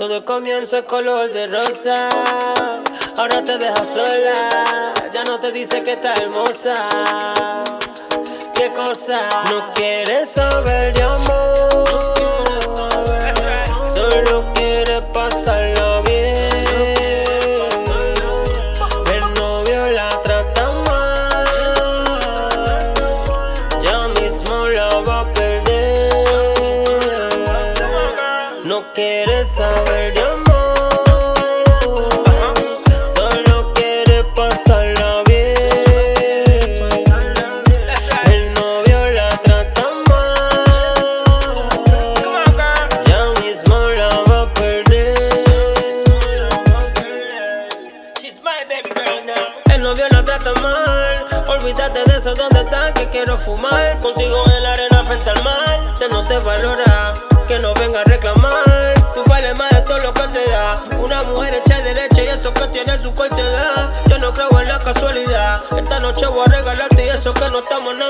Todo comienza color de rosa. Ahora te deja sola. Ya no te dice que está hermosa. ¿Qué cosa? No quieres saber de amor. No quieres saber de amor. Solo quiere pasarla bien. El novio la trata mal. Ya mismo la va a perder. El novio la trata mal. Olvídate de eso, ¿dónde estás? Que quiero fumar. Contigo en la arena frente al mar. Se no te valora, que no venga a reclamar. Tú vales más de todo lo que te da. Una mujer hecha de leche y eso que tiene su corte edad. Yo no creo en la casualidad. Esta noche voy a regalarte y eso que no estamos en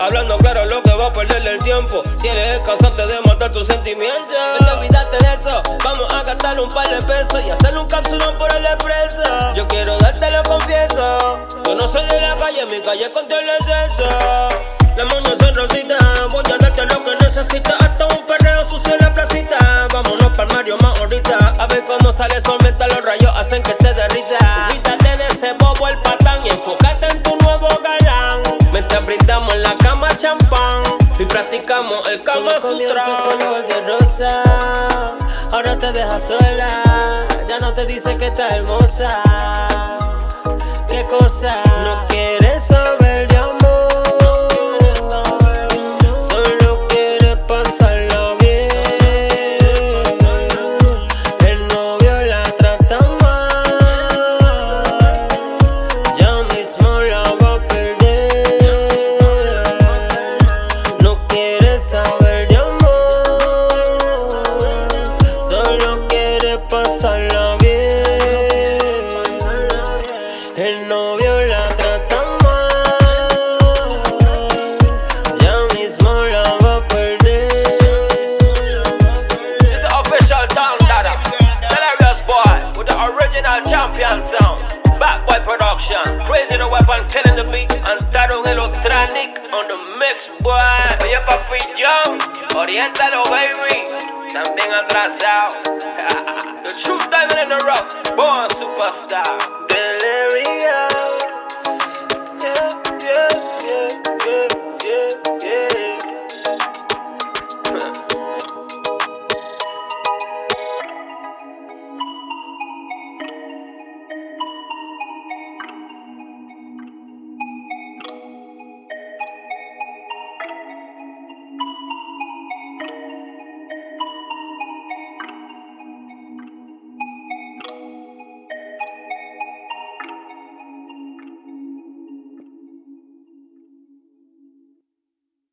Hablando claro, lo que va a perderle el tiempo. Si eres cansante de matar tus sentimientos. Vete, olvídate de eso. Vamos a gastar un par de pesos y hacerle un cápsulón por el expreso. Yo quiero darte lo confieso. Yo no soy de la calle, mi calle contra el exceso. Las moñas son rositas. Practicamos el Kama Sutra. color de rosa, ahora te deja sola. Ya no te dice que está hermosa. ¿Qué cosa? No baby. También atrasado. the truth diamond in the rough. Born superstar.